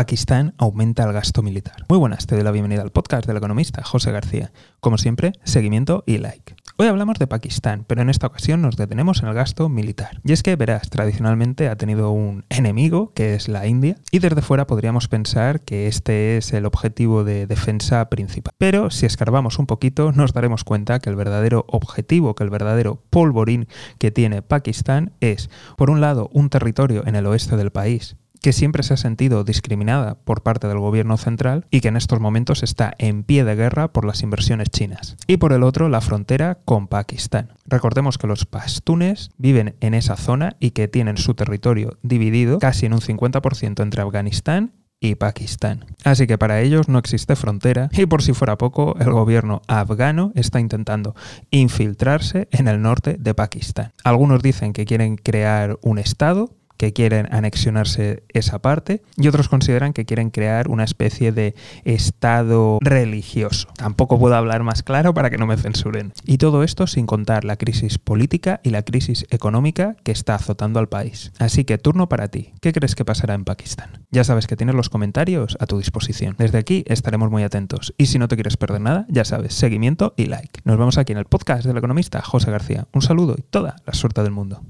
Pakistán aumenta el gasto militar. Muy buenas, te doy la bienvenida al podcast del economista José García. Como siempre, seguimiento y like. Hoy hablamos de Pakistán, pero en esta ocasión nos detenemos en el gasto militar. Y es que, verás, tradicionalmente ha tenido un enemigo, que es la India, y desde fuera podríamos pensar que este es el objetivo de defensa principal. Pero si escarbamos un poquito, nos daremos cuenta que el verdadero objetivo, que el verdadero polvorín que tiene Pakistán es, por un lado, un territorio en el oeste del país, que siempre se ha sentido discriminada por parte del gobierno central y que en estos momentos está en pie de guerra por las inversiones chinas. Y por el otro, la frontera con Pakistán. Recordemos que los pastunes viven en esa zona y que tienen su territorio dividido casi en un 50% entre Afganistán y Pakistán. Así que para ellos no existe frontera y por si fuera poco, el gobierno afgano está intentando infiltrarse en el norte de Pakistán. Algunos dicen que quieren crear un estado, que quieren anexionarse esa parte y otros consideran que quieren crear una especie de estado religioso. Tampoco puedo hablar más claro para que no me censuren. Y todo esto sin contar la crisis política y la crisis económica que está azotando al país. Así que turno para ti. ¿Qué crees que pasará en Pakistán? Ya sabes que tienes los comentarios a tu disposición. Desde aquí estaremos muy atentos. Y si no te quieres perder nada, ya sabes, seguimiento y like. Nos vemos aquí en el podcast del economista José García. Un saludo y toda la suerte del mundo.